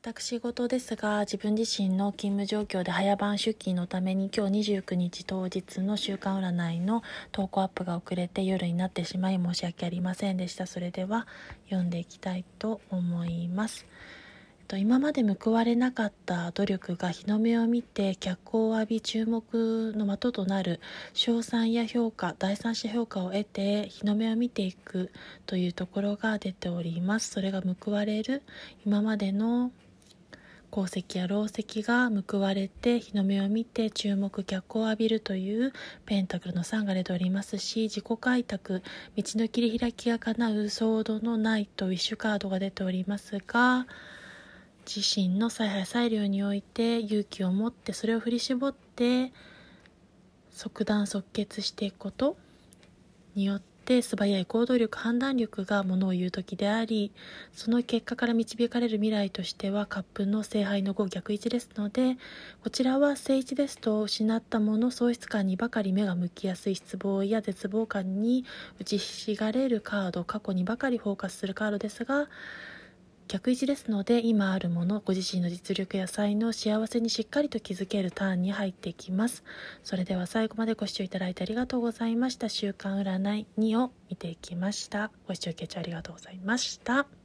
私事ですが自分自身の勤務状況で早番出勤のために今日29日当日の週間占いの投稿アップが遅れて夜になってしまい申し訳ありませんでした。それでは読んでいきたいと思います。今まで報われなかった努力が日の目を見て脚光を浴び注目の的となる賞賛や評価第三者評価を得て日の目を見ていくというところが出ております。それが報われる今までの功績や労績が報われて日の目を見て注目脚光を浴びるというペンタクルの3が出ておりますし自己開拓道の切り開きが叶うソードのナイトウィッシュカードが出ておりますが自身の采配裁量において勇気を持ってそれを振り絞って即断即決していくことによってって素早い行動力判断力がものを言う時でありその結果から導かれる未来としてはカップの聖杯の5逆位置ですのでこちらは正位置ですと失ったもの喪失感にばかり目が向きやすい失望や絶望感に打ちひしがれるカード過去にばかりフォーカスするカードですが逆位置ですので今あるものご自身の実力や才能幸せにしっかりと気づけるターンに入っていきます。それでは最後までご視聴いただいてありがとうございました。週刊占い2を見ていきました。ご視聴ありがとうございました。